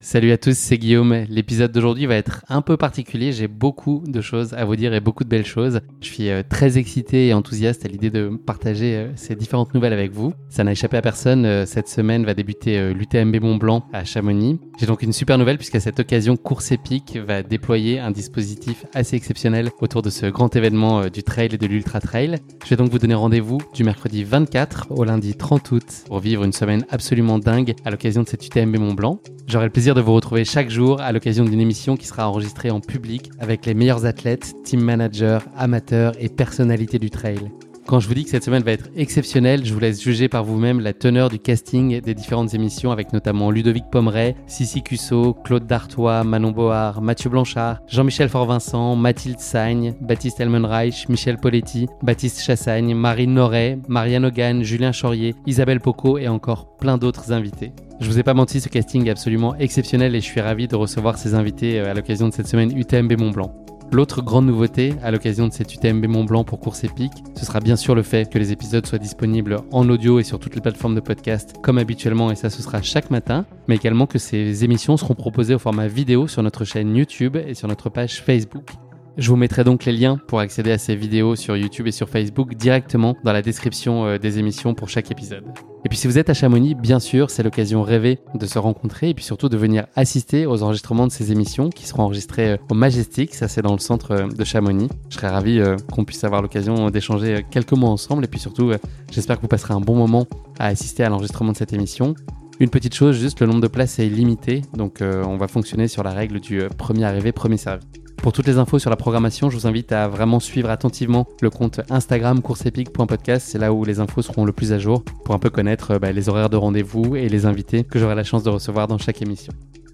Salut à tous, c'est Guillaume. L'épisode d'aujourd'hui va être un peu particulier. J'ai beaucoup de choses à vous dire et beaucoup de belles choses. Je suis euh, très excité et enthousiaste à l'idée de partager euh, ces différentes nouvelles avec vous. Ça n'a échappé à personne. Euh, cette semaine va débuter l'UTMB Mont Blanc à Chamonix. J'ai donc une super nouvelle puisqu'à cette occasion, Course Épique va déployer un dispositif assez exceptionnel autour de ce grand événement du trail et de l'ultra trail. Je vais donc vous donner rendez-vous du mercredi 24 au lundi 30 août pour vivre une semaine absolument dingue à l'occasion de cette UTMB Mont Blanc. J'aurai le plaisir de vous retrouver chaque jour à l'occasion d'une émission qui sera enregistrée en public avec les meilleurs athlètes, team managers, amateurs et personnalités du trail. Quand je vous dis que cette semaine va être exceptionnelle, je vous laisse juger par vous-même la teneur du casting des différentes émissions avec notamment Ludovic Pomeray, Sissi Cusso, Claude Dartois, Manon Board, Mathieu Blanchard, Jean-Michel Fort-Vincent, Mathilde Sagne, Baptiste Elmenreich, Michel Poletti, Baptiste Chassagne, Marine Noret, Marianne Hogan, Julien Chaurier, Isabelle Poco et encore plein d'autres invités. Je vous ai pas menti, ce casting est absolument exceptionnel et je suis ravi de recevoir ces invités euh, à l'occasion de cette semaine UTMB Mont Blanc. L'autre grande nouveauté à l'occasion de cette UTMB Mont Blanc pour course épique, ce sera bien sûr le fait que les épisodes soient disponibles en audio et sur toutes les plateformes de podcast comme habituellement et ça ce sera chaque matin, mais également que ces émissions seront proposées au format vidéo sur notre chaîne YouTube et sur notre page Facebook. Je vous mettrai donc les liens pour accéder à ces vidéos sur YouTube et sur Facebook directement dans la description euh, des émissions pour chaque épisode. Et puis si vous êtes à Chamonix, bien sûr, c'est l'occasion rêvée de se rencontrer et puis surtout de venir assister aux enregistrements de ces émissions qui seront enregistrées euh, au Majestic, ça c'est dans le centre euh, de Chamonix. Je serais ravi qu'on puisse avoir l'occasion d'échanger quelques mots ensemble et puis surtout j'espère que vous passerez un bon moment à assister à l'enregistrement de cette émission. Une petite chose, juste le nombre de places est limité, donc on va fonctionner sur la règle du premier arrivé, premier servi. Pour toutes les infos sur la programmation, je vous invite à vraiment suivre attentivement le compte Instagram courseepic.podcast. C'est là où les infos seront le plus à jour pour un peu connaître bah, les horaires de rendez-vous et les invités que j'aurai la chance de recevoir dans chaque émission.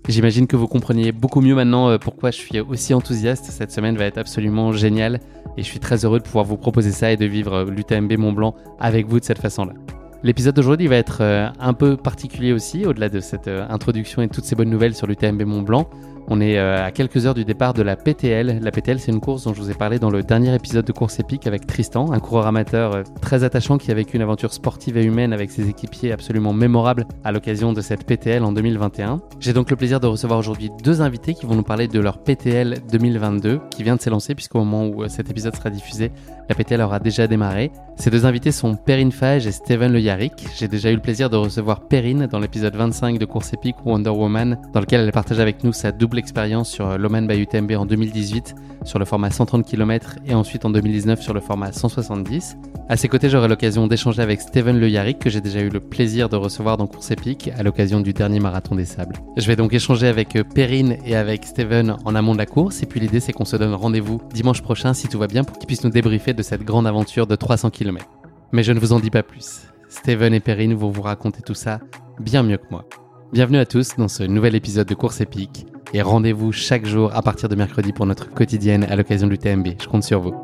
J'imagine que vous compreniez beaucoup mieux maintenant euh, pourquoi je suis aussi enthousiaste. Cette semaine va être absolument géniale et je suis très heureux de pouvoir vous proposer ça et de vivre euh, l'UTMB Mont Blanc avec vous de cette façon-là. L'épisode d'aujourd'hui va être euh, un peu particulier aussi, au-delà de cette introduction et toutes ces bonnes nouvelles sur l'UTMB Mont Blanc. On est euh, à quelques heures du départ de la PTL. La PTL, c'est une course dont je vous ai parlé dans le dernier épisode de Course épique avec Tristan, un coureur amateur euh, très attachant qui a vécu une aventure sportive et humaine avec ses équipiers absolument mémorables à l'occasion de cette PTL en 2021. J'ai donc le plaisir de recevoir aujourd'hui deux invités qui vont nous parler de leur PTL 2022 qui vient de s'élancer puisqu'au moment où euh, cet épisode sera diffusé, la PTL aura déjà démarré. Ces deux invités sont Perrine Fage et Steven Le Yarrick. J'ai déjà eu le plaisir de recevoir Perrine dans l'épisode 25 de Course épique Wonder Woman dans lequel elle partage avec nous sa double expérience sur euh, l'Oman by UTMB en 2018 sur le format 130 km et ensuite en 2019 sur le format 170. À ses côtés, j'aurai l'occasion d'échanger avec Steven Le Yarrick que j'ai déjà eu le plaisir de recevoir dans Course épique à l'occasion du dernier marathon des sables. Je vais donc échanger avec euh, Perrine et avec Steven en amont de la course et puis l'idée c'est qu'on se donne rendez-vous dimanche prochain si tout va bien pour qu'ils puissent nous débriefer de cette grande aventure de 300 km. Mais je ne vous en dis pas plus. Steven et Perrine vont vous raconter tout ça bien mieux que moi. Bienvenue à tous dans ce nouvel épisode de Course épique et rendez-vous chaque jour à partir de mercredi pour notre quotidienne à l'occasion du TMB. Je compte sur vous.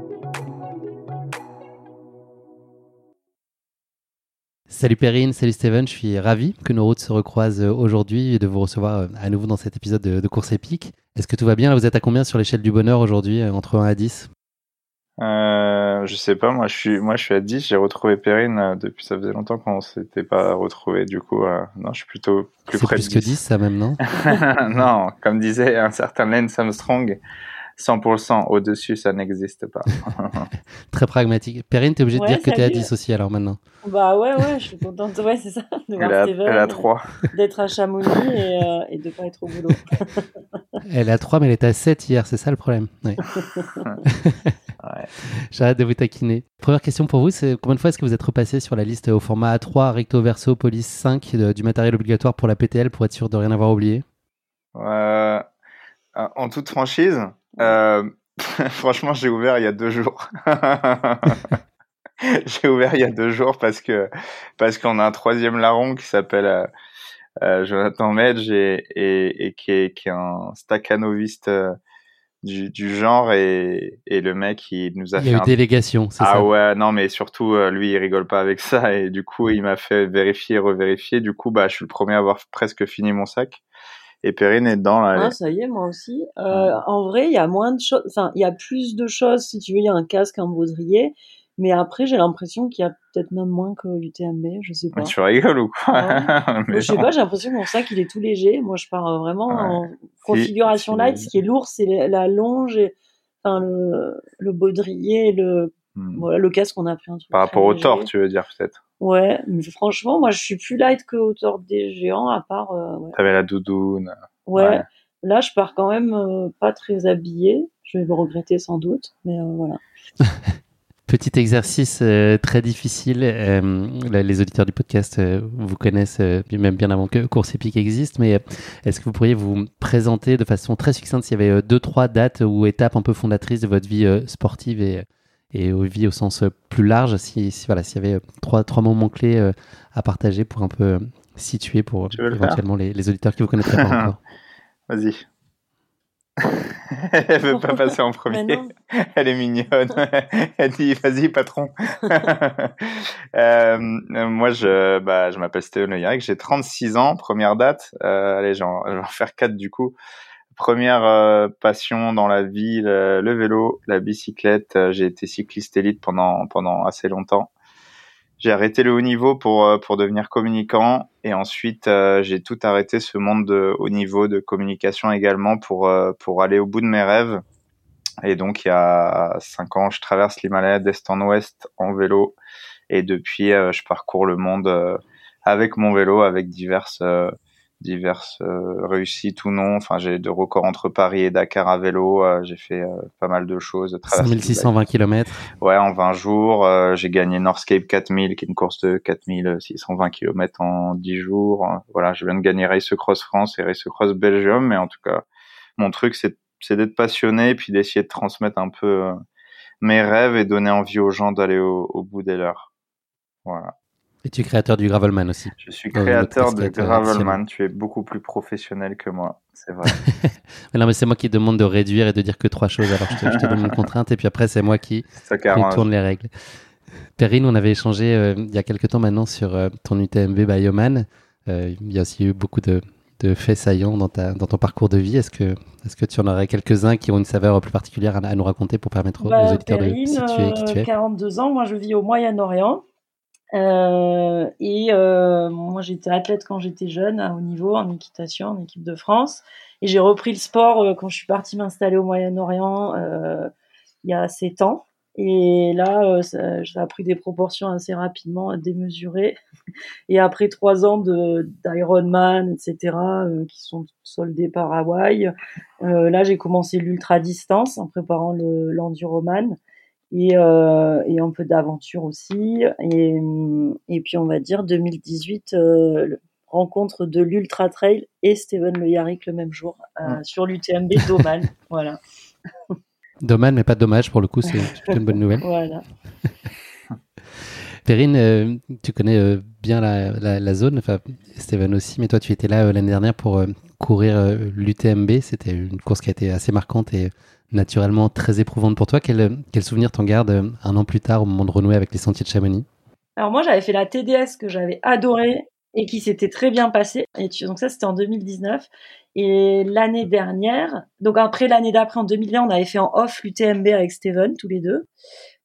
Salut Perrine, salut Steven, je suis ravi que nos routes se recroisent aujourd'hui et de vous recevoir euh, à nouveau dans cet épisode de, course épique. Est-ce que tout va bien? Vous êtes à combien sur l'échelle du bonheur aujourd'hui, euh, entre 1 à 10 euh, je sais pas, moi je suis, moi je suis à 10, j'ai retrouvé Perrine euh, depuis ça faisait longtemps qu'on s'était pas retrouvé, du coup, euh, non, je suis plutôt plus près plus que 10, ça même, non? Non, comme disait un certain Lance Armstrong, 100% au-dessus, ça n'existe pas. Très pragmatique. Perrine, t'es obligé de dire que t'es à 10 aussi alors maintenant. Bah ouais, ouais, je suis contente. Ouais, c'est ça. De voir elle, a, 3. D'être à Chamonix et, euh, et de pas être au boulot. elle a 3, mais elle était à 7 hier, c'est ça le problème. Ouais. ouais. J'arrête de vous taquiner. Première question pour vous, c'est combien de fois est-ce que vous êtes repassé sur la liste au format A3, recto verso, police 5 du matériel obligatoire pour la PTL pour être sûr de rien avoir oublié? Euh, En toute franchise, euh, franchement, j'ai ouvert il y a deux jours. j'ai ouvert il y a deux jours parce que parce qu'on a un troisième larron qui s'appelle euh, euh Jonathan Medge et, et, et qui, est, qui est un staccanoviste euh, du, du, genre et, et le mec il nous a il fait y a eu délégation c'est ah ça ouais non mais surtout lui il rigole pas avec ça et du coup il m'a fait vérifier revérifier du coup bah je suis le premier à avoir presque fini mon sac et Perrine est dedans là. Ah, ça y est, moi aussi. Euh, en vrai, il y a moins de choses. Enfin, il y a plus de choses si tu veux. Il y a un casque, un baudrier, Mais après, j'ai l'impression qu'il y a peut-être même moins que l'UTMB, je sais pas. Tu rigoles ou quoi Ah Mais je sais non. pas, j'ai l'impression pour ça qu'il est tout léger. Moi, je pars vraiment Ouais. en configuration light. Ce qui est lourd, c'est la- longe, et, enfin, le, le baudrier, le, Hmm. voilà, le casque qu'on a pris un truc Par rapport au tort, tu veux dire peut-être. Ouais, mais franchement, moi, je suis plus light que hauteur des géants, à part, euh, ouais. T'avais la doudoune. Ouais. Ouais. Là, je pars quand même euh, pas très habillée. Je vais le regretter sans doute, mais euh, voilà. Petit exercice euh, très difficile. euh, là, les auditeurs du podcast euh, vous connaissent euh, même bien avant que Course Épique existe, mais est-ce que vous pourriez vous présenter de façon très succincte? S'il y avait euh, deux, trois dates ou étapes un peu fondatrices de votre vie euh, sportive et, et euh, vie au sens euh, plus large, si, si, voilà, s'il y avait euh, trois, trois moments clés euh, à partager pour un peu situer pour le éventuellement les, les auditeurs qui vous connaîtraient pas encore. Vas-y. Elle veut pas passer en premier. Elle est mignonne. Elle dit vas-y patron. Euh, moi je bah je m'appelle Stéphane Le j'ai 36 ans, première date. Euh, allez, j'en- je vais en faire quatre du coup. Première euh, passion dans la vie, le, le vélo, la bicyclette. Euh, J'ai été cycliste élite pendant pendant assez longtemps. J'ai arrêté le haut niveau pour euh, pour devenir communicant et ensuite euh, j'ai tout arrêté ce monde de haut niveau de communication également pour euh, pour aller au bout de mes rêves. Et donc il y a cinq ans, je traverse l'Himalaya d'est en ouest en vélo et depuis euh, je parcours le monde euh, avec mon vélo avec diverses euh, diverses euh, réussites ou non. Enfin j'ai de records entre Paris et Dakar à vélo. Euh, j'ai fait euh, pas mal de choses. de traverser le 5620 km. Ouais, en 20 jours, euh, j'ai gagné Northscape 4000, qui est une course de 4620 km en 10 jours. Voilà, je viens de gagner Race Cross France et Race Cross Belgium, mais en tout cas, mon truc, c'est c'est d'être passionné et puis d'essayer de transmettre un peu mes rêves et donner envie aux gens d'aller au, au bout des leurs. Voilà. Et tu es créateur du Gravelman aussi. Je suis créateur de euh, Gravelman. Tu es beaucoup plus professionnel que moi, c'est vrai. Mais non, mais c'est moi qui demande de réduire et de dire que trois choses. Alors je te, je te donne une contrainte et puis après c'est moi qui contourne les règles. Perrine, on avait échangé euh, il y a quelques temps maintenant sur euh, ton UTMB Bioman. Euh, il y a aussi eu beaucoup de, de faits saillants dans, ta, dans ton parcours de vie. Est-ce que, est que tu en aurais quelques-uns qui ont une saveur plus particulière à, à nous raconter pour permettre aux, aux Bah, auditeurs de Perrine, situer qui tu es? 42 ans, moi je vis au Moyen-Orient. Euh, et euh, moi j'étais athlète quand j'étais jeune, à haut niveau, en équitation, en équipe de France. Et j'ai repris le sport euh, quand je suis partie m'installer au Moyen-Orient euh, il y a 7 ans. Et là, euh, ça, ça a pris des proportions assez rapidement, démesurées. Et après trois ans d'Ironman, etc., qui sont soldés par Hawaï, là j'ai commencé l'ultra distance en préparant le l'enduroman et, euh, et un peu d'aventure aussi. Et, et puis on va dire 2018, euh, rencontre de l'ultra trail et Steven Le Yarrick le même jour euh, Mm. sur l'UTMB d'Oman. voilà, Dommage, mais pas de dommage pour le coup, c'est une bonne nouvelle. voilà. Perrine, euh, tu connais euh, bien la, la, la zone, enfin Steven aussi, mais toi tu étais là euh, l'année dernière pour euh, courir euh, l'UTMB. C'était une course qui a été assez marquante et naturellement très éprouvante pour toi. Quel, quel souvenir t'en gardes euh, un an plus tard au moment de renouer avec les sentiers de Chamonix? Alors moi j'avais fait la TDS que j'avais adorée et qui s'était très bien passée. Donc ça c'était en 2019. Et l'année dernière, donc après l'année d'après en 2020, on avait fait en off l'UTMB avec Steven tous les deux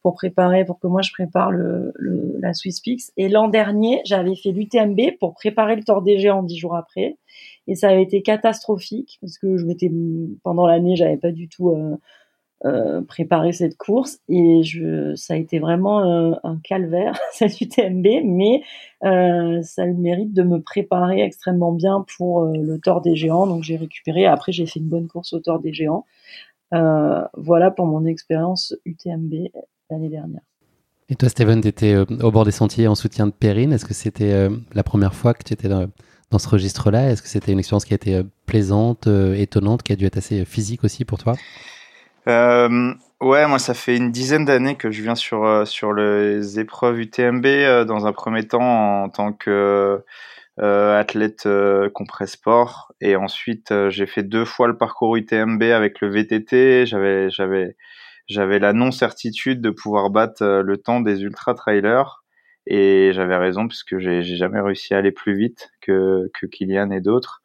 pour préparer, pour que moi je prépare la Swiss Peaks. Et l'an dernier, j'avais fait l'UTMB pour préparer le Tour des Géants dix jours après. Et ça avait été catastrophique parce que je pendant l'année, j'avais pas du tout euh, euh, préparé cette course et ça a été vraiment euh, un calvaire cette UTMB, mais ça a le mérite de me préparer extrêmement bien pour le Tour des Géants. Donc j'ai récupéré. Après j'ai fait une bonne course au Tour des Géants. Voilà pour mon expérience UTMB l'année dernière. Et toi, Steven, tu étais au bord des sentiers en soutien de Perrine. Est-ce que c'était la première fois que tu étais dans, dans ce registre-là Est-ce que c'était une expérience qui a été euh, plaisante, euh, étonnante, qui a dû être assez euh, physique aussi pour toi? Ouais, moi ça fait une dizaine d'années que je viens sur sur les épreuves UTMB dans un premier temps en tant que euh, athlète compresse sport. Et ensuite j'ai fait deux fois le parcours UTMB avec le VTT. J'avais j'avais j'avais la non certitude de pouvoir battre le temps des ultra trailers et j'avais raison puisque j'ai j'ai jamais réussi à aller plus vite que que Kylian et d'autres.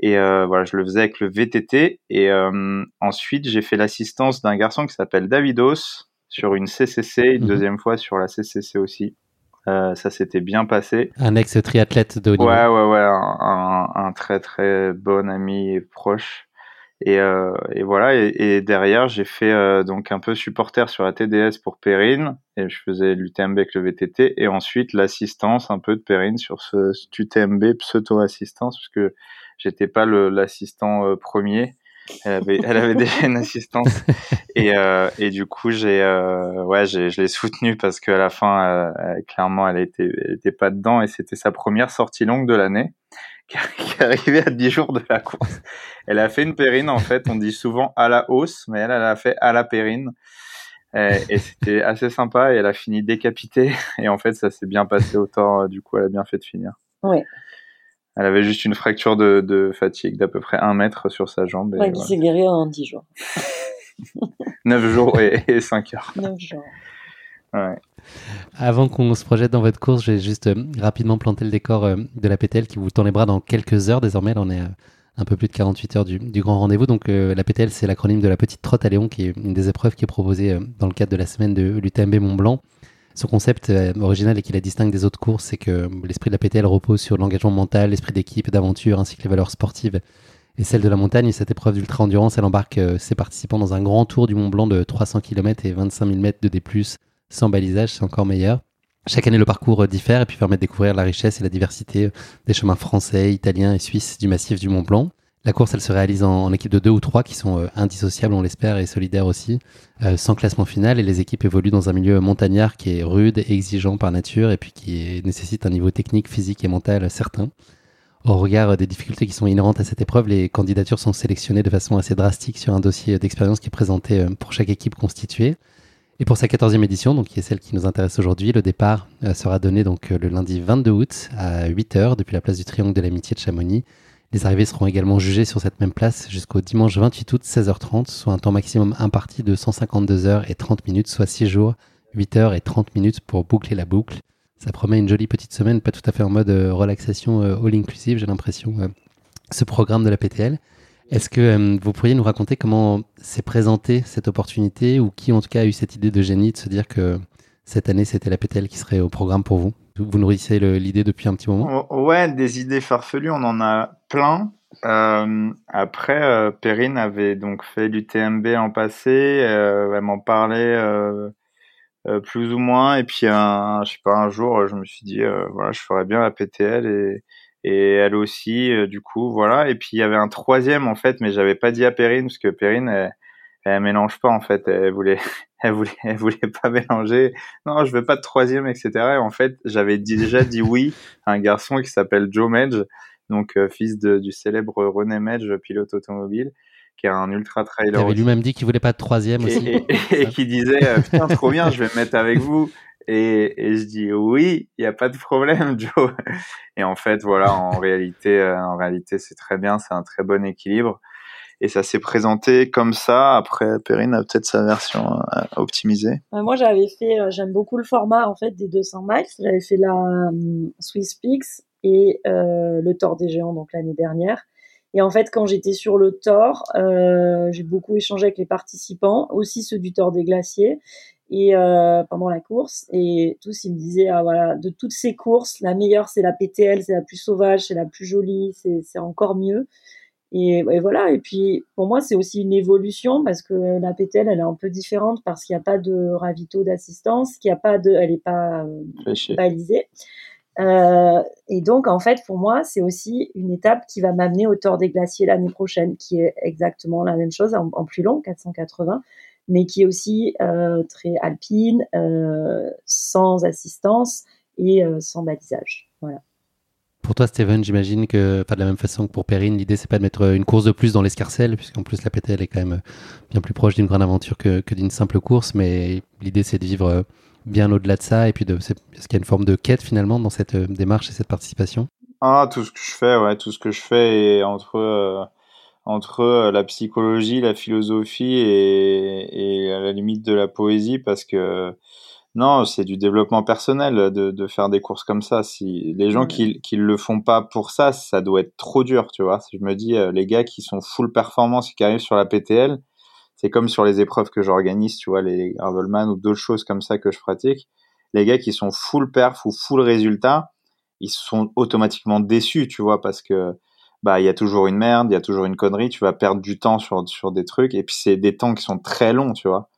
Et euh, voilà, je le faisais avec le VTT. Et euh, ensuite, j'ai fait l'assistance d'un garçon qui s'appelle Davidos, sur une CCC, une mhm. deuxième fois sur la CCC aussi. Euh, ça s'était bien passé. Un ex-triathlète de haut niveau. Ouais, ouais, ouais, un, un, très très bon ami et proche. Et, euh, et voilà. Et, et derrière, j'ai fait euh, donc un peu supporter sur la TDS pour Perrine, et je faisais l'UTMB avec le VTT, et ensuite l'assistance un peu de Perrine sur ce, cet UTMB pseudo-assistance, parce que j'étais pas l'assistant euh, premier. Elle avait, elle avait déjà une assistance et, euh, et du coup j'ai euh, ouais je l'ai soutenue parce qu'à la fin euh, clairement elle était elle était pas dedans et c'était sa première sortie longue de l'année qui arrivait à 10 jours de la course. Elle a fait une périne en fait, on dit souvent à la hausse mais elle elle a fait à la périne. Et, et c'était assez sympa et elle a fini décapitée et en fait ça s'est bien passé autant du coup elle a bien fait de finir. Ouais. Elle avait juste une fracture de, de fatigue d'à peu près un mètre sur sa jambe. Et ouais, qui s'est guéri en 10 jours. 9 jours et, et 5 heures. 9 jours. Ouais. Avant qu'on se projette dans votre course, je vais juste euh, rapidement planter le décor euh, de la PTL qui vous tend les bras dans quelques heures. Désormais, là, on est un peu plus de 48 heures du, grand rendez-vous. Donc, euh, la PTL, c'est l'acronyme de la petite trotte à Léon, qui est une des épreuves qui est proposée dans le cadre de la semaine de l'UTMB Mont Blanc. Son concept euh, original et qui la distingue des autres courses, c'est que l'esprit de la PTL repose sur l'engagement mental, l'esprit d'équipe, d'aventure, ainsi que les valeurs sportives et celles de la montagne. Et cette épreuve d'ultra-endurance, elle embarque euh, ses participants dans un grand tour du Mont Blanc de 300 km et 25 000 mètres de D+, sans balisage, c'est encore meilleur. Chaque année, le parcours diffère et puis permet de découvrir la richesse et la diversité des chemins français, italiens et suisses du massif du Mont Blanc. La course, elle se réalise en, équipe de deux ou trois qui sont euh, indissociables, on l'espère, et solidaires aussi, euh, sans classement final. Et les équipes évoluent dans un milieu montagnard qui est rude, exigeant par nature, et puis qui nécessite un niveau technique, physique et mental certain. Au regard des difficultés qui sont inhérentes à cette épreuve, les candidatures sont sélectionnées de façon assez drastique sur un dossier d'expérience qui est présenté euh, pour chaque équipe constituée. Et pour sa 14e édition, donc qui est celle qui nous intéresse aujourd'hui, le départ sera donné donc le lundi 22 août à 8h depuis la place du Triangle de l'Amitié de Chamonix. Les arrivées seront également jugées sur cette même place jusqu'au dimanche 28 août 16h30, soit un temps maximum imparti de 152 heures et 30 minutes, soit 6 jours, 8 heures et 30 minutes pour boucler la boucle. Ça promet une jolie petite semaine, pas tout à fait en mode euh, relaxation euh, all inclusive, j'ai l'impression, euh, ce programme de la PTL. Est-ce que vous pourriez nous raconter comment s'est présentée cette opportunité ou qui en tout cas a eu cette idée de génie de se dire que cette année c'était la PTL qui serait au programme pour vous? Vous nourrissez l'idée depuis un petit moment? Oh, Ouais, des idées farfelues, on en a plein. Euh, après, euh, Perrine avait donc fait l'UTMB en passé, euh, elle m'en parlait euh, euh, plus ou moins, et puis un, je sais pas, un jour, je me suis dit, voilà, je ferais bien la PTL et, et elle aussi, du coup, voilà. Et puis il y avait un troisième en fait, mais j'avais pas dit à Perrine parce que Perrine, elle, elle mélange pas en fait, elle voulait elle voulait, elle voulait pas mélanger. Non, je veux pas de troisième, etc. Et en fait, j'avais déjà dit oui à un garçon qui s'appelle Joe Medge, donc euh, fils de, du célèbre René Medge, pilote automobile, qui est un ultra trailer. Il avait lui-même dit qu'il voulait pas de troisième aussi. Et, qui disait euh, putain trop bien, je vais me mettre avec vous. Et, et je dis oui, il y a pas de problème, Joe. Et en fait, voilà, en réalité, euh, en réalité, c'est très bien, c'est un très bon équilibre et ça s'est présenté comme ça. Après, Perrine a peut-être sa version euh, optimisée. moi, j'avais fait, euh, j'aime beaucoup le format en fait des 200 miles. J'avais fait la euh, Swiss Peaks et le Tour des Géants donc l'année dernière. Et en fait, quand j'étais sur le Tour, j'ai beaucoup échangé avec les participants, aussi ceux du Tour des Glaciers, et pendant la course. Et tous ils me disaient, ah, voilà, de toutes ces courses, la meilleure c'est la PTL, c'est la plus sauvage, c'est la plus jolie, c'est encore mieux. Et, voilà. Et puis, pour moi, c'est aussi une évolution parce que la PTL, elle est un peu différente parce qu'il n'y a pas de ravito d'assistance, qu'il n'y a pas de, elle n'est pas euh, balisée. Euh, et donc, en fait, pour moi, c'est aussi une étape qui va m'amener au Tour des Glaciers l'année prochaine, qui est exactement la même chose, en, plus long, 480, mais qui est aussi euh, très alpine, euh, sans assistance et euh, sans balisage. Voilà. Pour toi, Steven, j'imagine que, pas de la même façon que pour Perrine, l'idée c'est pas de mettre une course de plus dans l'escarcelle, puisqu'en plus la PTL est quand même bien plus proche d'une grande aventure que, d'une simple course, mais l'idée c'est de vivre bien au-delà de ça, et puis de, est-ce qu'il y a une forme de quête finalement dans cette démarche et cette participation? Ah, tout ce que je fais, ouais, tout ce que je fais est entre euh, entre euh, la psychologie, la philosophie et, et à la limite de la poésie, parce que non, c'est du développement personnel de, de, faire des courses comme ça. Si les gens qui qui le font pas pour ça, ça doit être trop dur, tu vois. Je me dis euh, les gars qui sont full performance et qui arrivent sur la PTL, c'est comme sur les épreuves que j'organise, tu vois, les gravelman ou d'autres choses comme ça que je pratique. Les gars qui sont full perf ou full résultat, ils sont automatiquement déçus, tu vois, parce que bah il y a toujours une merde, il y a toujours une connerie, tu vas perdre du temps sur sur des trucs et puis c'est des temps qui sont très longs, tu vois.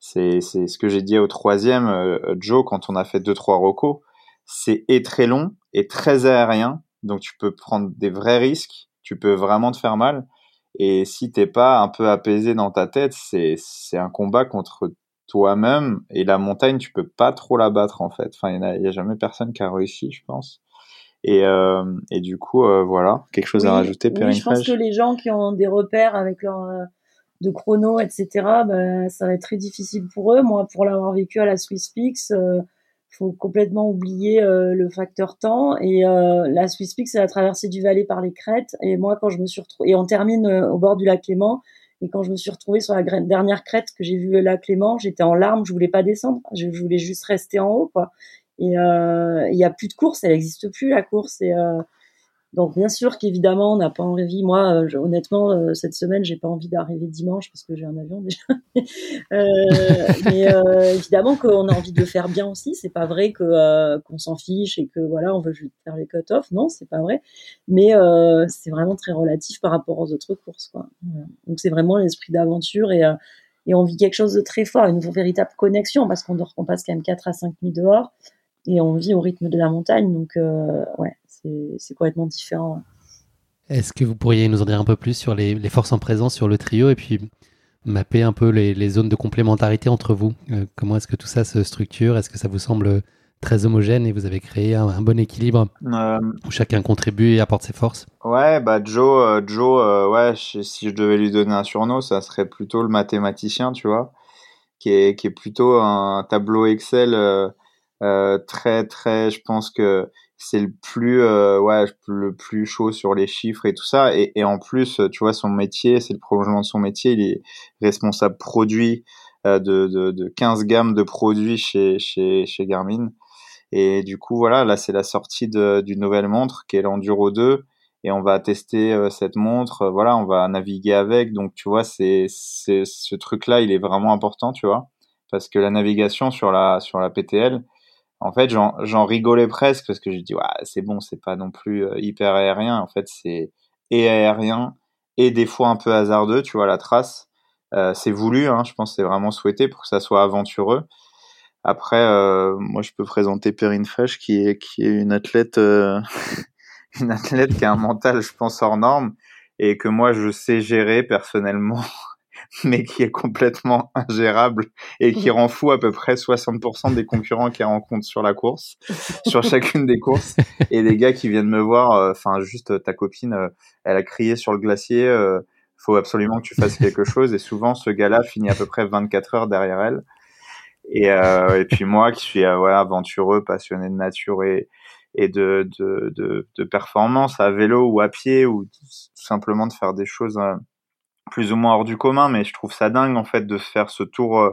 C'est ce que j'ai dit au troisième euh, Joe quand on a fait deux trois recos, c'est et très long et très aérien, donc tu peux prendre des vrais risques, tu peux vraiment te faire mal. Et si t'es pas un peu apaisé dans ta tête, c'est c'est un combat contre toi-même et la montagne, tu peux pas trop la battre en fait. Enfin, il y, a, jamais personne qui a réussi, je pense. Et, euh, et du coup, euh, voilà, quelque chose à rajouter, oui, Je pense que les gens qui ont des repères avec leur euh, de chrono, etc., bah, ça va être très difficile pour eux. Moi, pour l'avoir vécu à la Swiss Peaks, faut complètement oublier le facteur temps. Et la Swiss Peaks, c'est la traversée du Valais par les crêtes. Et moi, quand je me suis retrouvée, et on termine au bord du lac Clément, et quand je me suis retrouvée sur la dernière crête que j'ai vu le lac Clément, j'étais en larmes, je voulais pas descendre, je voulais juste rester en haut, quoi. Et euh, il y a plus de course, elle n'existe plus la course. Euh, donc bien sûr qu'évidemment on n'a pas envie. Moi, euh, honnêtement, cette semaine, j'ai pas envie d'arriver dimanche parce que j'ai un avion déjà. mais évidemment qu'on a envie de le faire bien aussi. C'est pas vrai qu'on s'en fiche et que voilà, on veut juste faire les cut-off. Non, c'est pas vrai. Mais c'est vraiment très relatif par rapport aux autres courses. Quoi. Donc c'est vraiment l'esprit d'aventure et on vit quelque chose de très fort, une véritable connexion parce qu'on on passe quand même 4 à 5 nuits dehors et on vit au rythme de la montagne. Donc, euh, ouais, c'est complètement différent. Est-ce que vous pourriez nous en dire un peu plus sur les, forces en présence sur le trio et puis mapper un peu les, zones de complémentarité entre vous? Euh, Comment est-ce que tout ça se structure? Est-ce que ça vous semble très homogène et vous avez créé un, bon équilibre euh, où chacun contribue et apporte ses forces? Ouais, bah Joe, Joe ouais, si je devais lui donner un surnom, ça serait plutôt le mathématicien, tu vois, qui est, qui est plutôt un tableau Excel euh, très très je pense que c'est le plus euh, ouais le plus chaud sur les chiffres et tout ça. Et, et en plus tu vois son métier c'est le prolongement de son métier. Il est responsable produit euh, de, de, de 15 gammes de produits chez chez chez Garmin. Et du coup voilà là c'est la sortie d'une nouvelle montre qui est l'Enduro 2 et on va tester euh, cette montre. Voilà on va naviguer avec. Donc tu vois c'est c'est ce truc là il est vraiment important tu vois. Parce que la navigation sur la sur la PTL en fait, j'en rigolais presque parce que j'ai dit, ouais, c'est bon, c'est pas non plus euh, hyper aérien. En fait, c'est et aérien et des fois un peu hasardeux, tu vois, la trace. Euh, c'est voulu, hein, je pense c'est vraiment souhaité pour que ça soit aventureux. Après, euh, moi, je peux présenter Perrine Fesch, qui est, qui est une athlète, une athlète qui a un mental, je pense, hors norme et que moi, je sais gérer personnellement mais qui est complètement ingérable et qui rend fou à peu près 60% des concurrents qu'elle rencontre sur la course, sur chacune des courses. Et des gars qui viennent me voir, euh, enfin juste euh, ta copine, euh, elle a crié sur le glacier, faut absolument que tu fasses quelque chose. Et souvent, ce gars-là finit à peu près 24 heures derrière elle. Et, et puis moi, qui suis ouais, aventureux, passionné de nature et, et de, de, de, de performance à vélo ou à pied ou tout simplement de faire des choses plus ou moins hors du commun, mais je trouve ça dingue en fait de faire ce tour euh,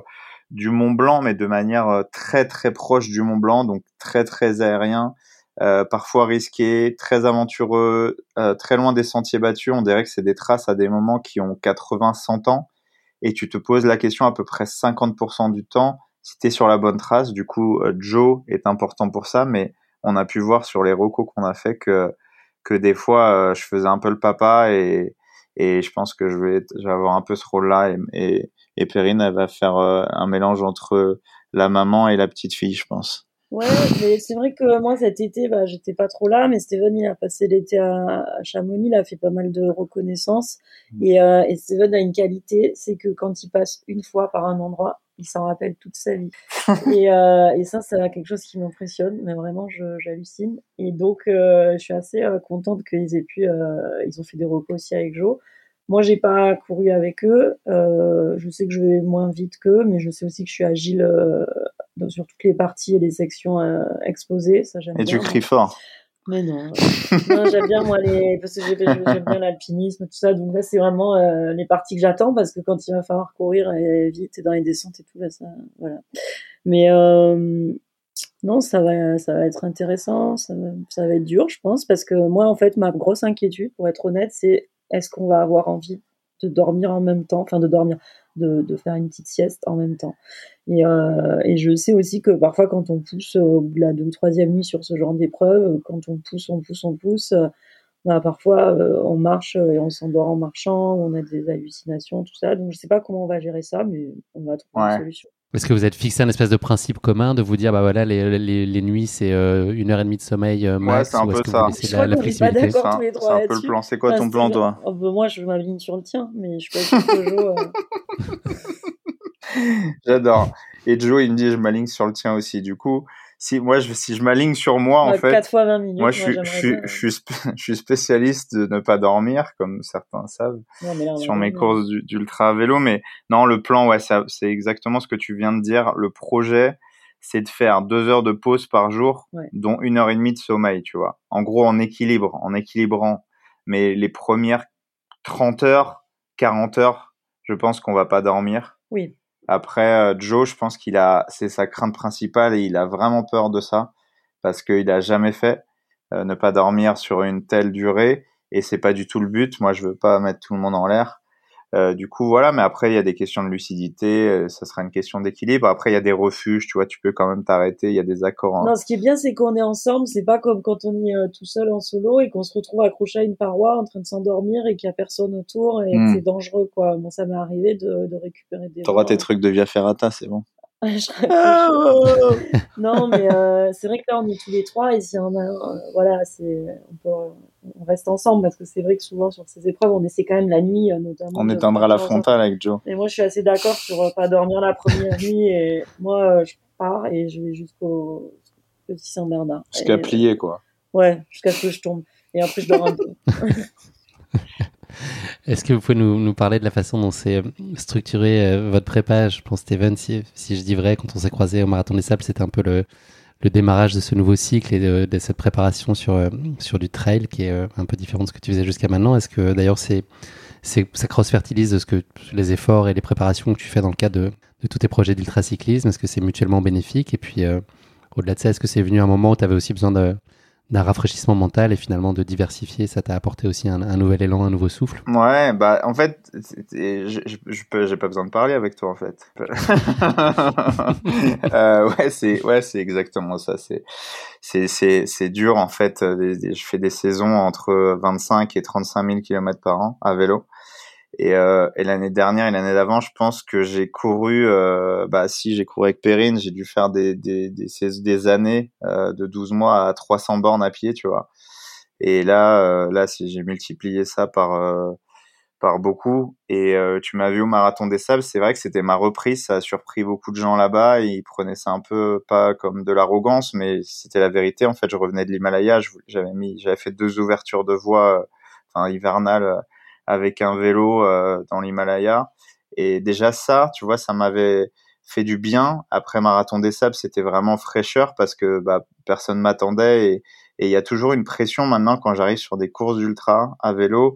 du Mont Blanc, mais de manière euh, très très proche du Mont Blanc, donc très très aérien, euh, parfois risqué, très aventureux, très loin des sentiers battus. On dirait que c'est des traces à des moments qui ont 80-100 ans, et tu te poses la question à peu près 50% du temps si tu es sur la bonne trace. Du coup, Joe est important pour ça, mais on a pu voir sur les recos qu'on a fait que que des fois je faisais un peu le papa et et je pense que je vais, je vais avoir un peu ce rôle-là. Et, et, Perrine, elle va faire euh, un mélange entre la maman et la petite fille, je pense. Ouais, mais c'est vrai que moi cet été, bah, j'étais pas trop là, mais Steven il a passé l'été à, Chamonix, il a fait pas mal de reconnaissance mmh. et, euh, et Steven a une qualité, c'est que quand il passe une fois par un endroit, il s'en rappelle toute sa vie. et, euh, et ça, c'est quelque chose qui m'impressionne, mais vraiment, j'hallucine. Et donc, euh, je suis assez euh, contente qu'ils aient pu, ils ont fait des repos aussi avec Joe. Moi, j'ai pas couru avec eux. Je sais que je vais moins vite qu'eux, mais je sais aussi que je suis agile sur toutes les parties et les sections exposées. Ça, j'aime et tu cries fort. Mais non, j'aime bien moi les parce que j'aime bien l'alpinisme tout ça. Donc là c'est vraiment euh, les parties que j'attends parce que quand il va falloir courir et vite et dans les descentes et tout ça voilà. Mais euh, non ça va ça va être intéressant ça ça va être dur je pense parce que moi en fait ma grosse inquiétude pour être honnête c'est est-ce qu'on va avoir envie de dormir en même temps, enfin de dormir, de, de, faire une petite sieste en même temps. Et, euh, et, je sais aussi que parfois quand on pousse au bout de la deux troisième nuit sur ce genre d'épreuve, quand on pousse, on pousse, on pousse, bah, parfois on marche et on s'endort en marchant, on a des hallucinations, tout ça. Donc je sais pas comment on va gérer ça, mais on va trouver une solution. Est-ce que vous êtes fixé un espèce de principe commun de vous dire, bah voilà, les, les, les nuits, c'est euh, une heure et demie de sommeil euh, max Ouais, c'est un peu ça. Je la, la flexibilité C'est un, un peu le plan. C'est quoi ton plan, toi oh, bah, Moi, je m'aligne sur le tien, mais je suis pas sûr que Joe. Euh. J'adore. Et Joe, il me dit, je m'aligne sur le tien aussi. Du coup, si moi je si je m'aligne sur moi en fait 4 fois 20 minutes moi je suis je, suis je suis spécialiste de ne pas dormir comme certains savent sur mes courses d'ultra vélo. Mais non le plan ouais c'est exactement ce que tu viens de dire. Le projet c'est de faire deux heures de pause par jour dont une heure et demie de sommeil tu vois. En gros en équilibre en équilibrant. Mais les premières 30 heures 40 heures je pense qu'on va pas dormir. Oui après, euh, Joe, je pense qu'il a, c'est sa crainte principale et il a vraiment peur de ça parce qu'il a jamais fait euh, ne pas dormir sur une telle durée et c'est pas du tout le but. Moi, je veux pas mettre tout le monde en l'air. Euh, du coup, voilà. Mais après, il y a des questions de lucidité. Euh, ça sera une question d'équilibre. Après, il y a des refuges. Tu vois, tu peux quand même t'arrêter. Il y a des accords. Non, ce qui est bien, c'est qu'on est ensemble. C'est pas comme quand on est euh, tout seul en solo et qu'on se retrouve accroché à une paroi en train de s'endormir et qu'il y a personne autour et que hmm. c'est dangereux, quoi. Moi, ça m'est arrivé de, de récupérer des. T'auras tes trucs de Via Ferrata, c'est bon. non, mais euh, c'est vrai que là, on est tous les trois et si on a, euh, voilà, c'est, on, on, reste ensemble parce que c'est vrai que souvent sur ces épreuves, on essaie quand même la nuit, euh, notamment. On éteindra la frontale avec Joe. Et moi, je suis assez d'accord sur pas dormir la première nuit et moi, je pars et je vais jusqu'au petit Saint-Bernard. Jusqu'à plier, quoi. Ouais, jusqu'à ce que je tombe. Et après, je dors un peu. Est-ce que vous pouvez nous, parler de la façon dont c'est euh, structuré euh, votre prépa? Je pense, Steven, si, je dis vrai, quand on s'est croisé au Marathon des Sables, c'était un peu le, démarrage de ce nouveau cycle et de, cette préparation sur, euh, sur du trail qui est un peu différent de ce que tu faisais jusqu'à maintenant. Est-ce que d'ailleurs c'est, ça cross-fertilise ce que, les efforts et les préparations que tu fais dans le cadre de, de tous tes projets d'ultracyclisme? Est-ce que c'est mutuellement bénéfique? Et puis, au-delà de ça, est-ce que c'est venu un moment où tu avais aussi besoin de d'un rafraîchissement mental et finalement de diversifier, ça t'a apporté aussi un, nouvel élan, un nouveau souffle? Ouais, bah en fait, je, j'ai pas besoin de parler avec toi en fait. euh, ouais, c'est ouais, c'est exactement ça. C'est c'est c'est c'est dur en fait. Je fais des saisons entre 25 et 35 000 km par an à vélo. Et, euh, et l'année dernière et l'année d'avant, je pense que j'ai couru, euh, bah si j'ai couru avec Perrine, j'ai dû faire des, des, des, années euh, de 12 mois à 300 bornes à pied, tu vois. Et là, euh, là, si j'ai multiplié ça par euh, par beaucoup. Et euh, tu m'as vu au marathon des sables, c'est vrai que c'était ma reprise, ça a surpris beaucoup de gens là-bas. Ils prenaient ça un peu pas comme de l'arrogance, mais c'était la vérité. En fait, je revenais de l'Himalaya, j'avais mis, j'avais fait deux ouvertures de voie, enfin hivernales avec un vélo euh, dans l'Himalaya. Et déjà ça, tu vois, ça m'avait fait du bien. Après Marathon des Sables, c'était vraiment fraîcheur parce que bah, personne m'attendait et il y a toujours une pression maintenant quand j'arrive sur des courses d'ultra à vélo.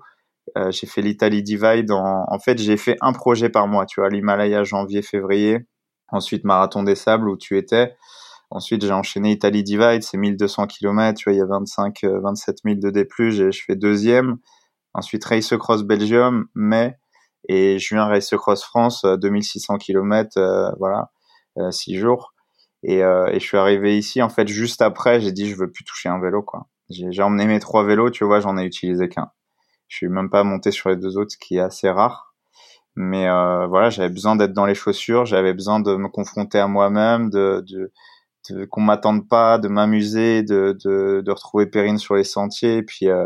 Euh, j'ai fait l'Italie Divide. En, fait, j'ai fait un projet par mois. Tu vois, l'Himalaya janvier, février. Ensuite, Marathon des Sables où tu étais. Ensuite, j'ai enchaîné Italie Divide, c'est 1200 km. Tu vois, il y a 25, 27 000 de D+. Je fais deuxième. Ensuite, Race Cross Belgium, mai, et juin Race Cross France, 2600 km, euh, voilà, euh, six jours. Et, euh, et, je suis arrivé ici, en fait, juste après, j'ai dit, je veux plus toucher un vélo, quoi. J'ai emmené mes trois vélos, tu vois, j'en ai utilisé qu'un. Je suis même pas monté sur les deux autres, ce qui est assez rare. Mais euh, voilà, j'avais besoin d'être dans les chaussures, j'avais besoin de me confronter à moi-même, de, de qu'on m'attende pas, de m'amuser, de, de, de retrouver Perrine sur les sentiers. Et puis, euh,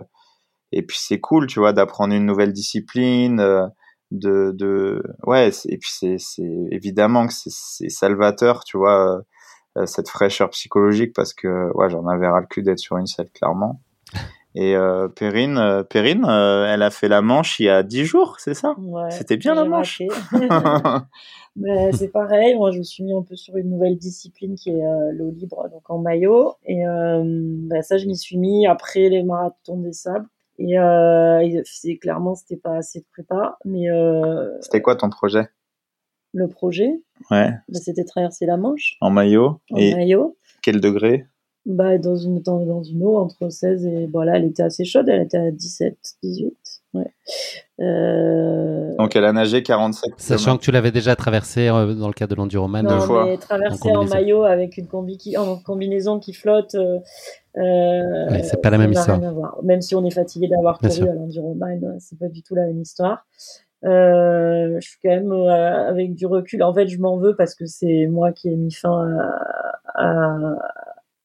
et puis c'est cool tu vois d'apprendre une nouvelle discipline euh, de de ouais et puis c'est c'est évidemment que c'est salvateur tu vois euh, cette fraîcheur psychologique parce que ouais j'en avais ras le cul d'être sur une selle clairement et euh, Perrine, euh, Perrine elle a fait la manche il y a dix jours, c'est ça? Ouais, C'était bien la manche Mais c'est pareil, moi je me suis mis un peu sur une nouvelle discipline qui est l'eau libre, donc en maillot. Et bah, ça, je m'y suis mis après les marathons des sables. Et, euh, c'est clairement, c'était pas assez de prépa. Mais euh, c'était quoi ton projet? Le projet? Ouais. Bah, c'était traverser la Manche. En maillot. En maillot. Quel degré? Bah dans une dans, dans, une eau entre 16 et bon là elle était assez chaude, elle était à 17, 18. Ouais. Euh, Donc elle a nagé 47 Sachant que tu l'avais déjà traversé euh, dans le cadre de l'enduroman. Non, deux fois. mais traversé en, maillot avec une combi qui, en combinaison qui flotte. Euh, ouais, c'est pas la même histoire. Même si on est fatigué d'avoir couru à l'enduroman, c'est pas du tout la même histoire. Euh, je suis quand même euh, avec du recul. En fait, je m'en veux parce que c'est moi qui ai mis fin à, à,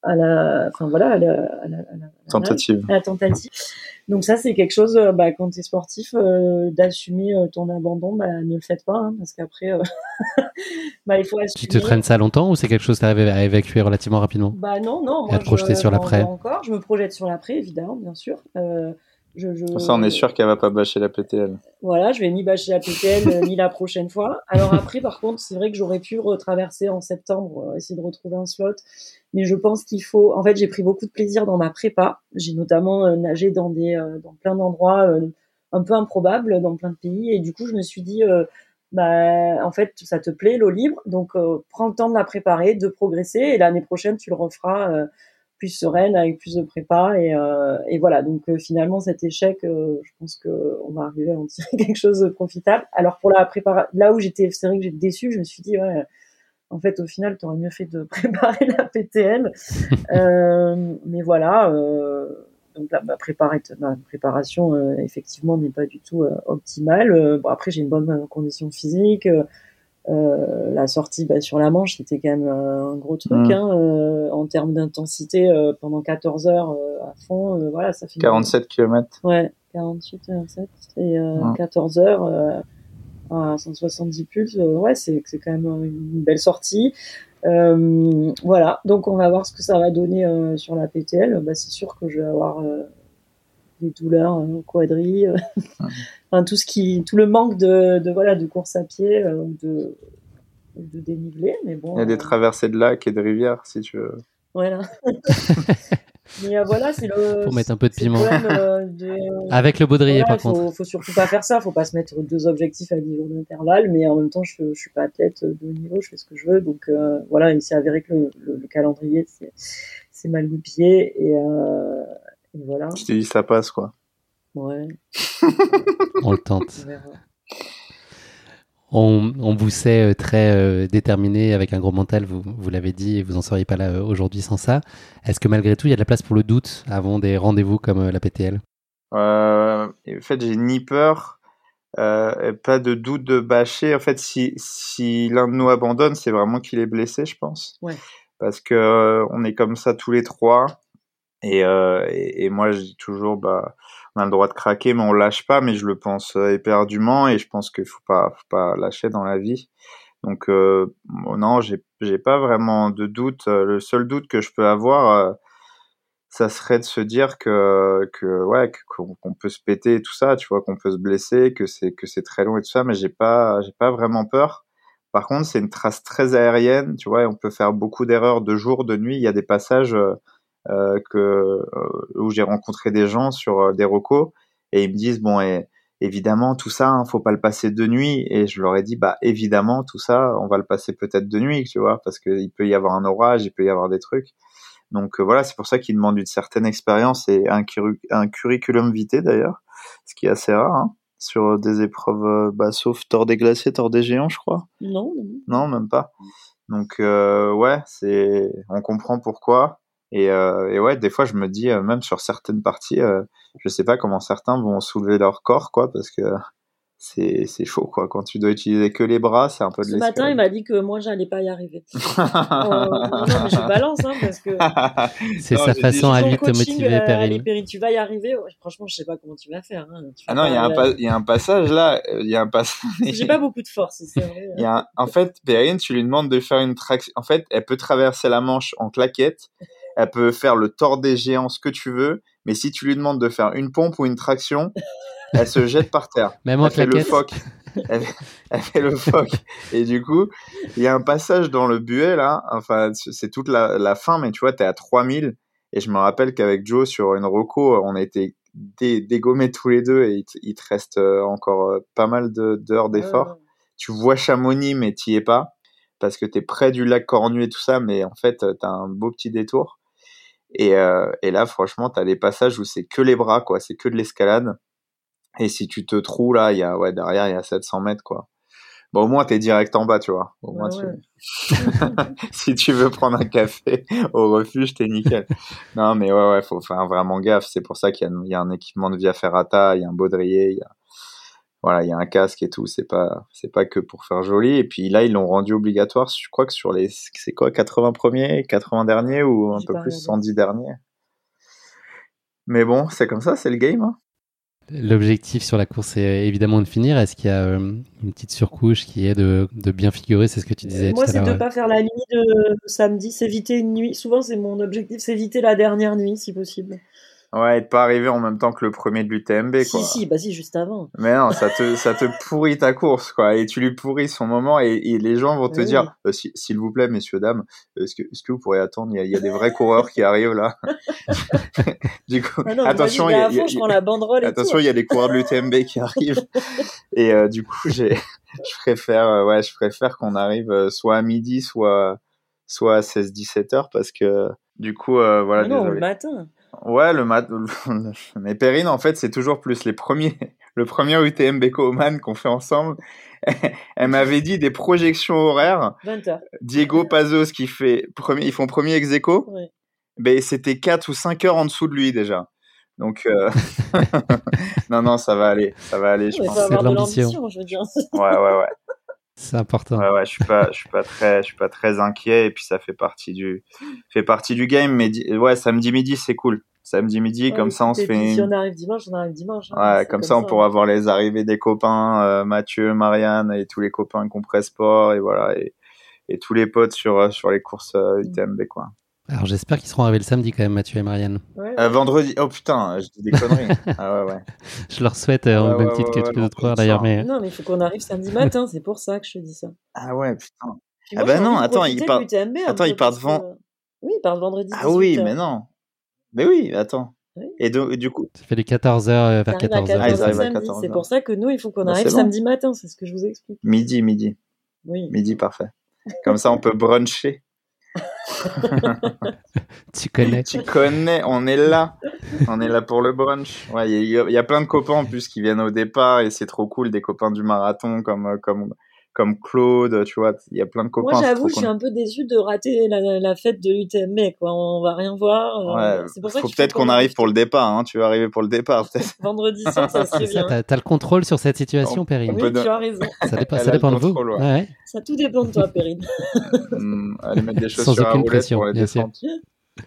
à la, enfin voilà, à la, à la- à la- à la- tentatives. à la tentative. Donc ça, c'est quelque chose, euh, bah, quand tu es sportif, euh, d'assumer euh, ton abandon, bah, ne le faites pas, hein, parce qu'après, euh, bah, il faut assumer. Tu te traînes ça longtemps ou c'est quelque chose que tu arrives à évacuer relativement rapidement? Bah non, non, moi à te projeter je sur l'après? Encore, je me projette sur l'après, évidemment, bien sûr. Euh, je, je... Comme ça, on est sûr qu'elle va pas bâcher la PTL. Voilà, je vais ni bâcher la PTL euh, ni la prochaine fois. Alors après, par contre, c'est vrai que j'aurais pu retraverser en septembre, euh, essayer de retrouver un slot. Mais je pense qu'il faut. En fait, j'ai pris beaucoup de plaisir dans ma prépa. J'ai notamment euh, nagé dans des, euh, dans plein d'endroits euh, un peu improbables dans plein de pays. Et du coup, je me suis dit, bah, en fait, ça te plaît l'eau libre, donc prends le temps de la préparer, de progresser, et l'année prochaine, tu le referas. Plus sereine avec plus de prépa et, euh, et voilà. Donc euh, finalement cet échec euh, je pense que on va arriver à en tirer quelque chose de profitable. Alors pour la préparation là où j'étais c'est vrai que j'étais déçue je me suis dit ouais en fait au final tu aurais mieux fait de préparer la PTL mais voilà donc la, ma, ma préparation effectivement n'est pas du tout optimale. Bon après j'ai une bonne condition physique euh, la sortie bah, sur la Manche, c'était quand même un gros truc Mm. hein, euh, en termes d'intensité euh, pendant 14 heures euh, à fond. euh, voilà, ça fait 47 km. Ouais, 48, 47 et euh, Ouais. 14 heures euh, à 170 pulses. euh, ouais, c'est c'est quand même une belle sortie. Euh, voilà, donc on va voir ce que ça va donner euh, sur la PTL. Bah, c'est sûr que je vais avoir des douleurs euh, au quadri, euh, enfin tout ce qui, tout le manque de, de voilà de course à pied euh, ou de de dénivelé, mais bon. Il y a des euh, traversées de lacs et de rivières, si tu veux. voilà. mais euh, voilà, c'est le. Pour mettre un peu de piment. problème, euh, de- Avec le baudrier, voilà, par faut, contre. faut surtout pas faire ça. Faut pas se mettre deux objectifs à 10 jours d'intervalle, mais en même temps, je, je suis pas athlète de haut niveau, je fais ce que je veux. Donc euh, voilà, il s'est avéré que le, le, le calendrier c'est- c'est mal goupillé et, euh, et voilà. Je t'ai dit, ça passe, quoi. Ouais, On le tente. on. On, vous sait euh, très euh, déterminé avec un gros mental, vous, vous l'avez dit, et vous en seriez pas là euh, aujourd'hui sans ça. Est-ce que malgré tout, il y a de la place pour le doute avant des rendez-vous comme euh, la PTL Euh, en fait, j'ai ni peur, euh, pas de doute de bâcher. En fait, si, si l'un de nous abandonne, c'est vraiment qu'il est blessé, je pense. Ouais. Parce que euh, on est comme ça tous les trois. Et, euh, et, et moi, je dis toujours, bah, on a le droit de craquer, mais on lâche pas. Mais je le pense euh, éperdument, et je pense qu'il faut pas, faut pas lâcher dans la vie. Donc euh, bon, non, j'ai, j'ai pas vraiment de doute. Euh, Le seul doute que je peux avoir, euh, ça serait de se dire que que ouais qu'on peut se péter et tout ça tu vois qu'on peut se blesser que c'est que c'est très long et tout ça mais j'ai pas j'ai pas vraiment peur par contre c'est une trace très aérienne tu vois et on peut faire beaucoup d'erreurs de jour de nuit il y a des passages que euh, où j'ai rencontré des gens sur euh, des recos et ils me disent bon et évidemment tout ça hein, faut pas le passer de nuit et je leur ai dit bah évidemment tout ça on va le passer peut-être de nuit tu vois parce que il peut y avoir un orage il peut y avoir des trucs donc euh, voilà, c'est pour ça qu'ils demandent une certaine expérience et un, curri- un curriculum vitae d'ailleurs, ce qui est assez rare hein, sur des épreuves, euh, bah, sauf tord des glaciers, tord des géants, je crois. Non, non. Non, même pas. Donc euh, ouais, c'est, on comprend pourquoi. Et, euh, et ouais, des fois je me dis, euh, même sur certaines parties, euh, je sais pas comment certains vont soulever leur corps, quoi, parce que c'est c'est chaud, quoi. Quand tu dois utiliser que les bras, c'est un peu de Ce matin, il m'a dit que moi, j'allais pas y arriver. Euh, non, mais je balance, hein, parce que C'est Non, sa façon dit- à lui de te coaching, motiver, euh, allez, Perrine. Perrine, tu vas y arriver. Franchement, je sais pas comment tu vas faire. Hein. Tu Ah non, il y a un, pas- il y a un passage là, il y a un passage. J'ai pas beaucoup de force, c'est vrai. Il y a un- En fait, Perrine, tu lui demandes de faire une traction. En fait, elle peut traverser la Manche en claquette. Elle peut faire le tort des géants, ce que tu veux. Mais si tu lui demandes de faire une pompe ou une traction, elle se jette par terre. Même en Elle fait le phoque. Elle, elle fait le phoque. Et du coup, il y a un passage dans le buet là. Enfin, c'est toute la, la fin, mais tu vois, t'es à 3000. Et je me rappelle qu'avec Joe, sur une roco, on a été dé- dégommés tous les deux et il te, il te reste euh, encore euh, pas mal de- d'heures d'effort Ouais, tu vois Chamonix mais t'y es pas parce que t'es près du lac Cornu et tout ça mais en fait euh, t'as un beau petit détour et, euh, et là franchement t'as des passages où c'est que les bras quoi c'est que de l'escalade Et si tu te trouves là, il y a ouais derrière il y a 700 mètres quoi. Bon au moins t'es direct en bas tu vois. Au moins tu... si tu veux prendre un café au refuge t'es nickel. non mais ouais ouais faut faire vraiment gaffe. C'est pour ça qu'il y, y a un équipement de via ferrata, il y a un baudrier, il y a voilà il y a un casque et tout. C'est pas c'est pas que pour faire joli. Et puis là ils l'ont rendu obligatoire. Je crois que sur les c'est quoi 80 premiers, 80 derniers ou un peu plus 110 derniers. Mais bon, c'est comme ça, c'est le game. Hein. L'objectif sur la course est évidemment de finir. Est-ce qu'il y a euh, une petite surcouche qui est de, de bien figurer? C'est ce que tu disais. Moi, c'est de ne pas faire la nuit de samedi, s'éviter une nuit. Souvent, c'est mon objectif, s'éviter la dernière nuit si possible. Ouais, et de pas arriver en même temps que le premier de l'UTMB, quoi. Si, si, bah si, juste avant. Mais non, ça te, ça te pourrit ta course, quoi. Et tu lui pourris son moment et, et les gens vont te Oui. dire, euh, si- s'il vous plaît, messieurs, dames, est-ce que, est-ce que vous pourrez attendre? Il y a, il y a des vrais coureurs qui arrivent, là. du coup, Ah non, attention, il y a, à il y a- fond, je prends la banderole et attention, il y a des coureurs de l'UTMB qui arrivent. et, euh, du coup, j'ai, je préfère, euh, ouais, je préfère qu'on arrive euh, soit à midi, soit, soit à 16-17 heures parce que, du coup, euh, voilà, non, désolé. le matin. Ouais, le mat. Mais Perrine, en fait, c'est toujours plus les premiers. Le premier UTMB Oman qu'on fait ensemble, elle m'avait dit des projections horaires. 20h. Diego Pazos qui fait premier, ils font premier ex aequo. Ben c'était 4 ou 5 heures en dessous de lui déjà. Donc euh... non non, ça va aller, ça va aller, je pense. C'est avoir de l'ambition. l'ambition, je veux dire. Ouais ouais ouais. C'est important. Ouais, ouais, je suis pas, je suis pas très, je suis pas très inquiet et puis ça fait partie du, fait partie du game. Mais ouais, samedi midi c'est cool. Samedi midi, Ouais, comme ça on se et puis, fait Si on arrive dimanche, on arrive dimanche. hein. Ouais, comme, ça, on pourra voir les arrivées des copains, euh, Mathieu, Marianne et tous les copains Compress Sport et voilà et, et tous les potes sur sur les courses euh, UTMB quoi. Alors j'espère qu'ils seront arrivés le samedi quand même, Mathieu et Marianne. Ouais, Euh, vendredi, oh putain, je dis des conneries. ah ouais ouais. Je leur souhaite euh, Ouais, au même ouais, titre ouais, que ouais, tous les non, autres coureurs putain. d'ailleurs. Mais Non, mais il faut qu'on arrive samedi matin, c'est pour ça que je te dis ça. Ah ouais putain. Puis Ah bah non, de attends, profiter il de part- l'UTMB un attends, peu il part parce devant- que- Oui, il part vendredi. Ah oui, 18 mais non. Mais oui, attends. Oui. Et, do- et du coup, ça fait les 14h vers Ça arrive à 14h. Ah, ils 14 arrivent à samedi. 14 C'est pour ça que nous, il faut qu'on Bah, arrive samedi matin, c'est ce que je vous explique. midi, midi, Oui. midi, parfait. Comme ça, on peut bruncher. Tu connais. Tu connais, on est là. On est là pour le brunch. Ouais, il y, a- il y a plein de copains en plus qui viennent au départ et c'est trop cool, des copains du marathon comme euh, comme comme Claude, tu vois, il y a plein de copains. Moi, j'avoue, je suis un peu déçue de rater la, la fête de l'UTMB, quoi. On va rien voir. euh, Ouais, c'est pour ça faut peut-être qu'on arrive pour le départ, hein. Tu vas arriver pour le départ, peut-être. Vendredi soir, ça serait C'est ça, bien. t'as t'as le contrôle sur cette situation, Perrine. on Oui, tu as raison. Ça dépend, ça de vous. contrôle, ouais. Ouais, ouais. Ça tout dépend de toi, Perrine. Hmm, aller mettre des Sans chaussures à aucune pression, pour les bien sûr.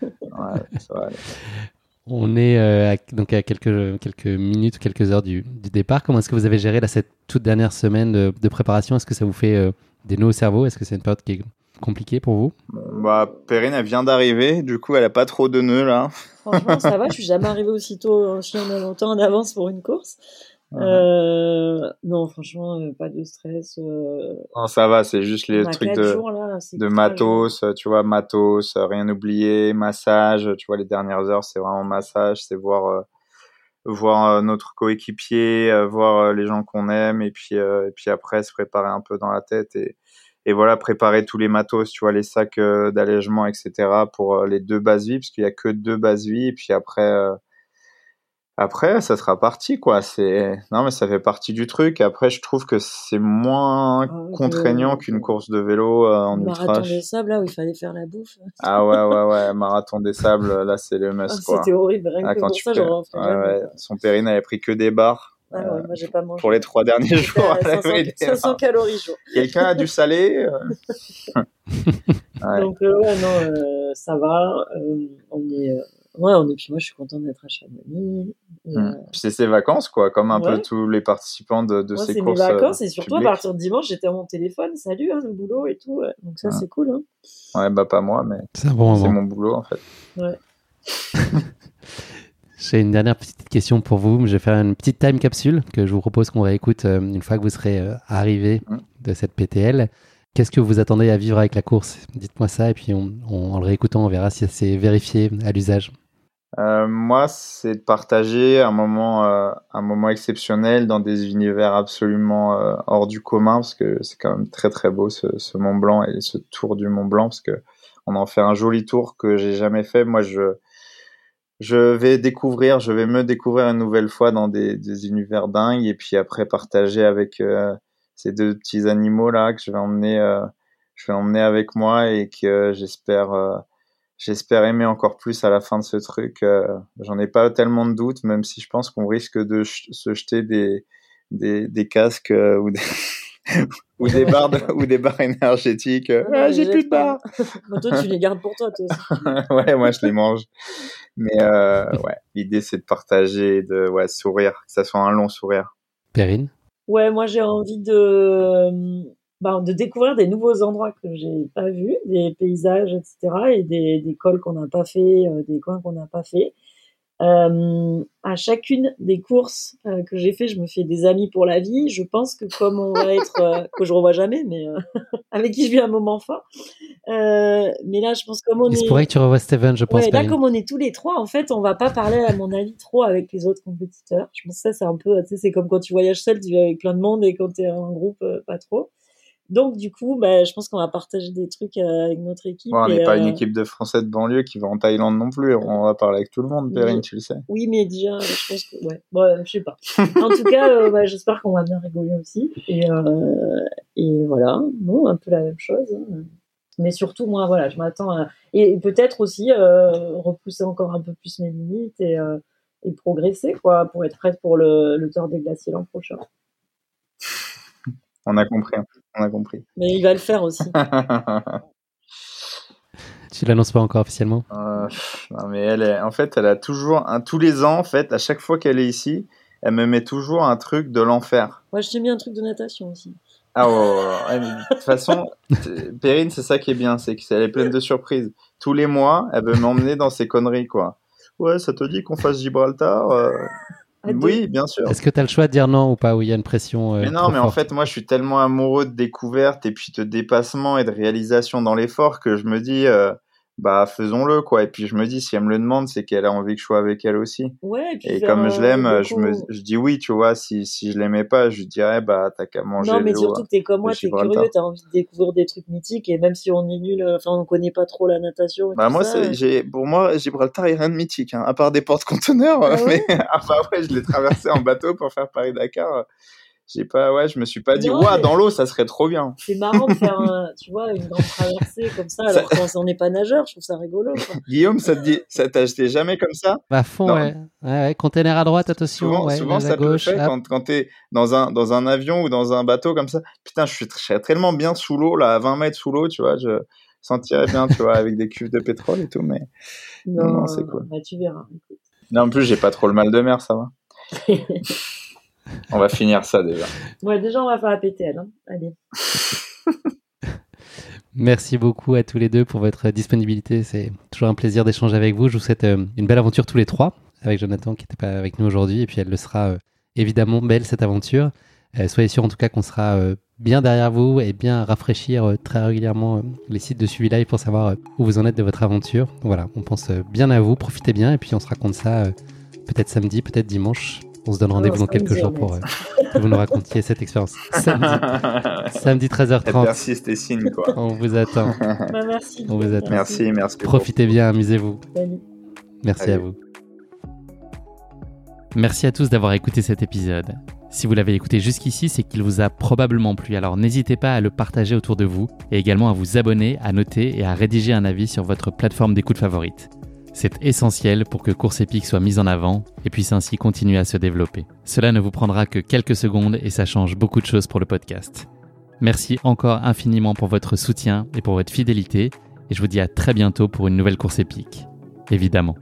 Ouais, ça va aller. On est euh, à, donc à quelques, quelques minutes, quelques heures du, du départ. Comment est-ce que vous avez géré là, cette toute dernière semaine de, de préparation? Est-ce que ça vous fait euh, des nœuds au cerveau? Est-ce que c'est une période qui est compliquée pour vous? Bon, bah, Perrine, elle vient d'arriver, du coup, elle a pas trop de nœuds, là. Franchement, ça va. Je suis jamais arrivée aussitôt, aussi en longtemps en avance pour une course. Mhm. Euh, non, franchement, euh, pas de stress. euh, Non, ça va, c'est juste les on trucs de, jours, là, c'est de matos, euh, tu vois, matos, euh, rien oublier, massage, tu vois, les dernières heures, c'est vraiment massage, c'est voir, voir notre coéquipier, voir les gens qu'on aime, et puis, euh, et puis après, se préparer un peu dans la tête, et, et voilà, préparer tous les matos, tu vois, les sacs d'allègement, etc., pour les deux bases vies, parce qu'il y a que deux bases vies, et puis après, euh, après, ça sera parti, quoi. C'est non, mais ça fait partie du truc. Après, je trouve que c'est moins Ah contraignant qu'une course de vélo euh, en ultra. marathon des sables, là, où il fallait faire la bouffe. Ah ouais, ouais, ouais. Marathon des sables, là, c'est le Ah, must, quoi. C'était horrible. Rien Ah, que quand pour tu ça, j'aurais ouais, ouais. Son périne avait pris que des barres Ah ouais, moi, j'ai pas mangé. pour les trois derniers jours. à elle avait 500, des 500 barres. calories jour. Quelqu'un a du salé euh. Donc, euh, ouais, non, euh, ça va. Euh, on est, euh, ouais, on est, puis moi, je suis contente d'être à Chamonix. Euh, Hmm. Puis c'est ses vacances, quoi, comme un peu tous les participants de, de moi, ces c'est mes courses. euh, vacances et surtout à partir de dimanche, j'étais à mon téléphone. Salut, hein, le boulot et tout. ouais. Donc, ça, Ah. c'est cool. Hein. Ouais, bah pas moi, mais C'est bon mon boulot, en fait. J'ai une dernière petite question pour vous. Je vais faire une petite time capsule que je vous propose qu'on réécoute euh, une fois que vous serez euh, arrivé Mm. de cette PTL. Qu'est-ce que vous attendez à vivre avec la course? Dites-moi ça et puis on- on- en le réécoutant, on verra si c'est vérifié à l'usage. Euh, moi, c'est de partager un moment, euh, un moment exceptionnel dans des univers absolument euh, hors du commun, parce que c'est quand même très très beau ce, ce Mont Blanc et ce tour du Mont Blanc, parce que on en fait un joli tour que j'ai jamais fait. Moi, je je vais découvrir, je vais me découvrir une nouvelle fois dans des, des univers dingues et puis après partager avec euh, ces deux petits animaux là que je vais emmener, euh, je vais emmener avec moi et que j'espère, j'espère aimer encore plus à la fin de ce truc. J'en ai pas tellement de doutes, même si je pense qu'on risque de se jeter des, des, des casques ou des ou des barres ou des barres énergétiques. Ah, j'ai plus de barres. toi, tu les gardes pour toi, toi aussi. ouais, moi, je les mange. Mais euh, ouais, l'idée, c'est de partager, de ouais, sourire, que ça soit un long sourire. Perrine? Ouais, moi, j'ai envie de, bah, de découvrir des nouveaux endroits que j'ai pas vus, des paysages, etc. et des, des cols qu'on n'a pas fait, euh, des coins qu'on n'a pas fait. Euh, à chacune des courses euh, que j'ai fait, je me fais des amis pour la vie. Je pense que comme on va être, euh, que je revois jamais, mais avec qui je vis un moment fort. mais là, je pense comme on est. se pourrait que tu revois Steven, je pense. Ouais, là, Perrine. comme on est tous les trois, en fait, on va pas parler, à mon avis, trop avec les autres compétiteurs. Je pense que ça, c'est un peu, tu sais, c'est comme quand tu voyages seul, tu vas avec plein de monde, et quand t'es en groupe, pas trop. Donc, du coup, bah, je pense qu'on va partager des trucs euh, avec notre équipe. Ouais, on n'est pas une euh, équipe de Français de banlieue qui va en Thaïlande non plus. On va parler avec tout le monde, Perrine, Oui. tu le sais. Oui, mais déjà, je pense que, ouais, bon, je sais pas. En tout cas, euh, bah, j'espère qu'on va bien rigoler aussi. Et, et voilà, non, un peu la même chose. hein. Mais surtout, moi, voilà, je m'attends à, et peut-être aussi, euh, repousser encore un peu plus mes limites et, euh, et progresser, quoi, pour être prête pour le, le tour des glaciers l'an prochain. On a compris, on a compris. Mais il va le faire aussi. Tu l'annonces pas encore officiellement? Euh, non, mais elle est, en fait, elle a toujours un, tous les ans, en fait, à chaque fois qu'elle est ici, elle me met toujours un truc de l'enfer. Moi, je t'ai mis un truc de natation aussi. Ah ouais, ouais, de toute façon, Perrine, c'est ça qui est bien, c'est qu'elle est pleine de surprises. Tous les mois, elle veut m'emmener dans ses conneries, quoi. Ouais, ça te dit qu'on fasse Gibraltar euh? Oui, bien sûr. Est-ce que tu as le choix de dire non ou pas Ou il y a une pression euh, Mais non, trop mais en fait, moi, je suis tellement amoureux de découverte et puis de dépassement et de réalisation dans l'effort que je me dis, euh, bah, faisons-le, quoi. Et puis je me dis, si elle me le demande, c'est qu'elle a envie que je sois avec elle aussi. Ouais, et puis Et faire, comme je l'aime, euh, je me, je dis oui, tu vois. Si, si je l'aimais pas, je lui dirais, bah, t'as qu'à manger Non, mais surtout que t'es comme moi, de t'es curieux, t'as envie de découvrir des trucs mythiques, et même si on est nul, enfin, on connaît pas trop la natation et Bah tout moi, ça, c'est, j'ai, pour moi, Gibraltar, il n'y a rien de mythique, hein, à part des portes-conteneurs. Ah ouais? mais ah bah ouais, je l'ai traversé en bateau pour faire Paris-Dakar. J'ai pas, ouais, je me suis pas dit, ouah, mais- dans l'eau, ça serait trop bien. c'est marrant de faire, un- tu vois, une grande traversée comme ça, alors qu'on n'est pas nageur, je trouve ça rigolo. quoi. Guillaume, ça te dit, ça jamais comme ça? À fond, Non. ouais. ouais. ouais. Container à droite, attention. Souvent, ouais, souvent ça à te le gauche. fait quand, quand t'es dans un, dans un avion ou dans un bateau comme ça. Putain, je suis, je serais tellement bien sous l'eau, là, à 20 mètres sous l'eau, tu vois, je sentirais bien, tu vois, avec des cuves de pétrole et tout, mais. Non, non, c'est cool. Bah, tu verras. Non, en plus, j'ai pas trop le mal de mer, ça va. On va finir ça déjà. ouais, déjà, on va faire la PTL. Hein. Allez. Merci beaucoup à tous les deux pour votre disponibilité. C'est toujours un plaisir d'échanger avec vous. Je vous souhaite euh, une belle aventure tous les trois, avec Jonathan qui n'était pas avec nous aujourd'hui. Et puis elle le sera euh, évidemment belle cette aventure. Euh, soyez sûrs en tout cas qu'on sera bien derrière vous et bien rafraîchir très régulièrement les sites de suivi live pour savoir où vous en êtes de votre aventure. Voilà, on pense bien à vous, profitez bien et puis on se raconte ça peut-être samedi, peut-être dimanche. On se donne rendez-vous dans quelques jours pour est- euh, que vous nous racontiez cette expérience. Samedi, samedi Elle 13h30. persiste et signe, quoi. On vous attend. Bah, merci. On vous attend. Merci, merci. Profitez bien, amusez-vous. Salut. Merci Salut. à vous. Merci à tous d'avoir écouté cet épisode. Si vous l'avez écouté jusqu'ici, c'est qu'il vous a probablement plu, alors n'hésitez pas à le partager autour de vous et également à vous abonner, à noter et à rédiger un avis sur votre plateforme d'écoute favorite. C'est essentiel pour que Course Épique soit mise en avant et puisse ainsi continuer à se développer. Cela ne vous prendra que quelques secondes et ça change beaucoup de choses pour le podcast. Merci encore infiniment pour votre soutien et pour votre fidélité et je vous dis à très bientôt pour une nouvelle course épique. Évidemment.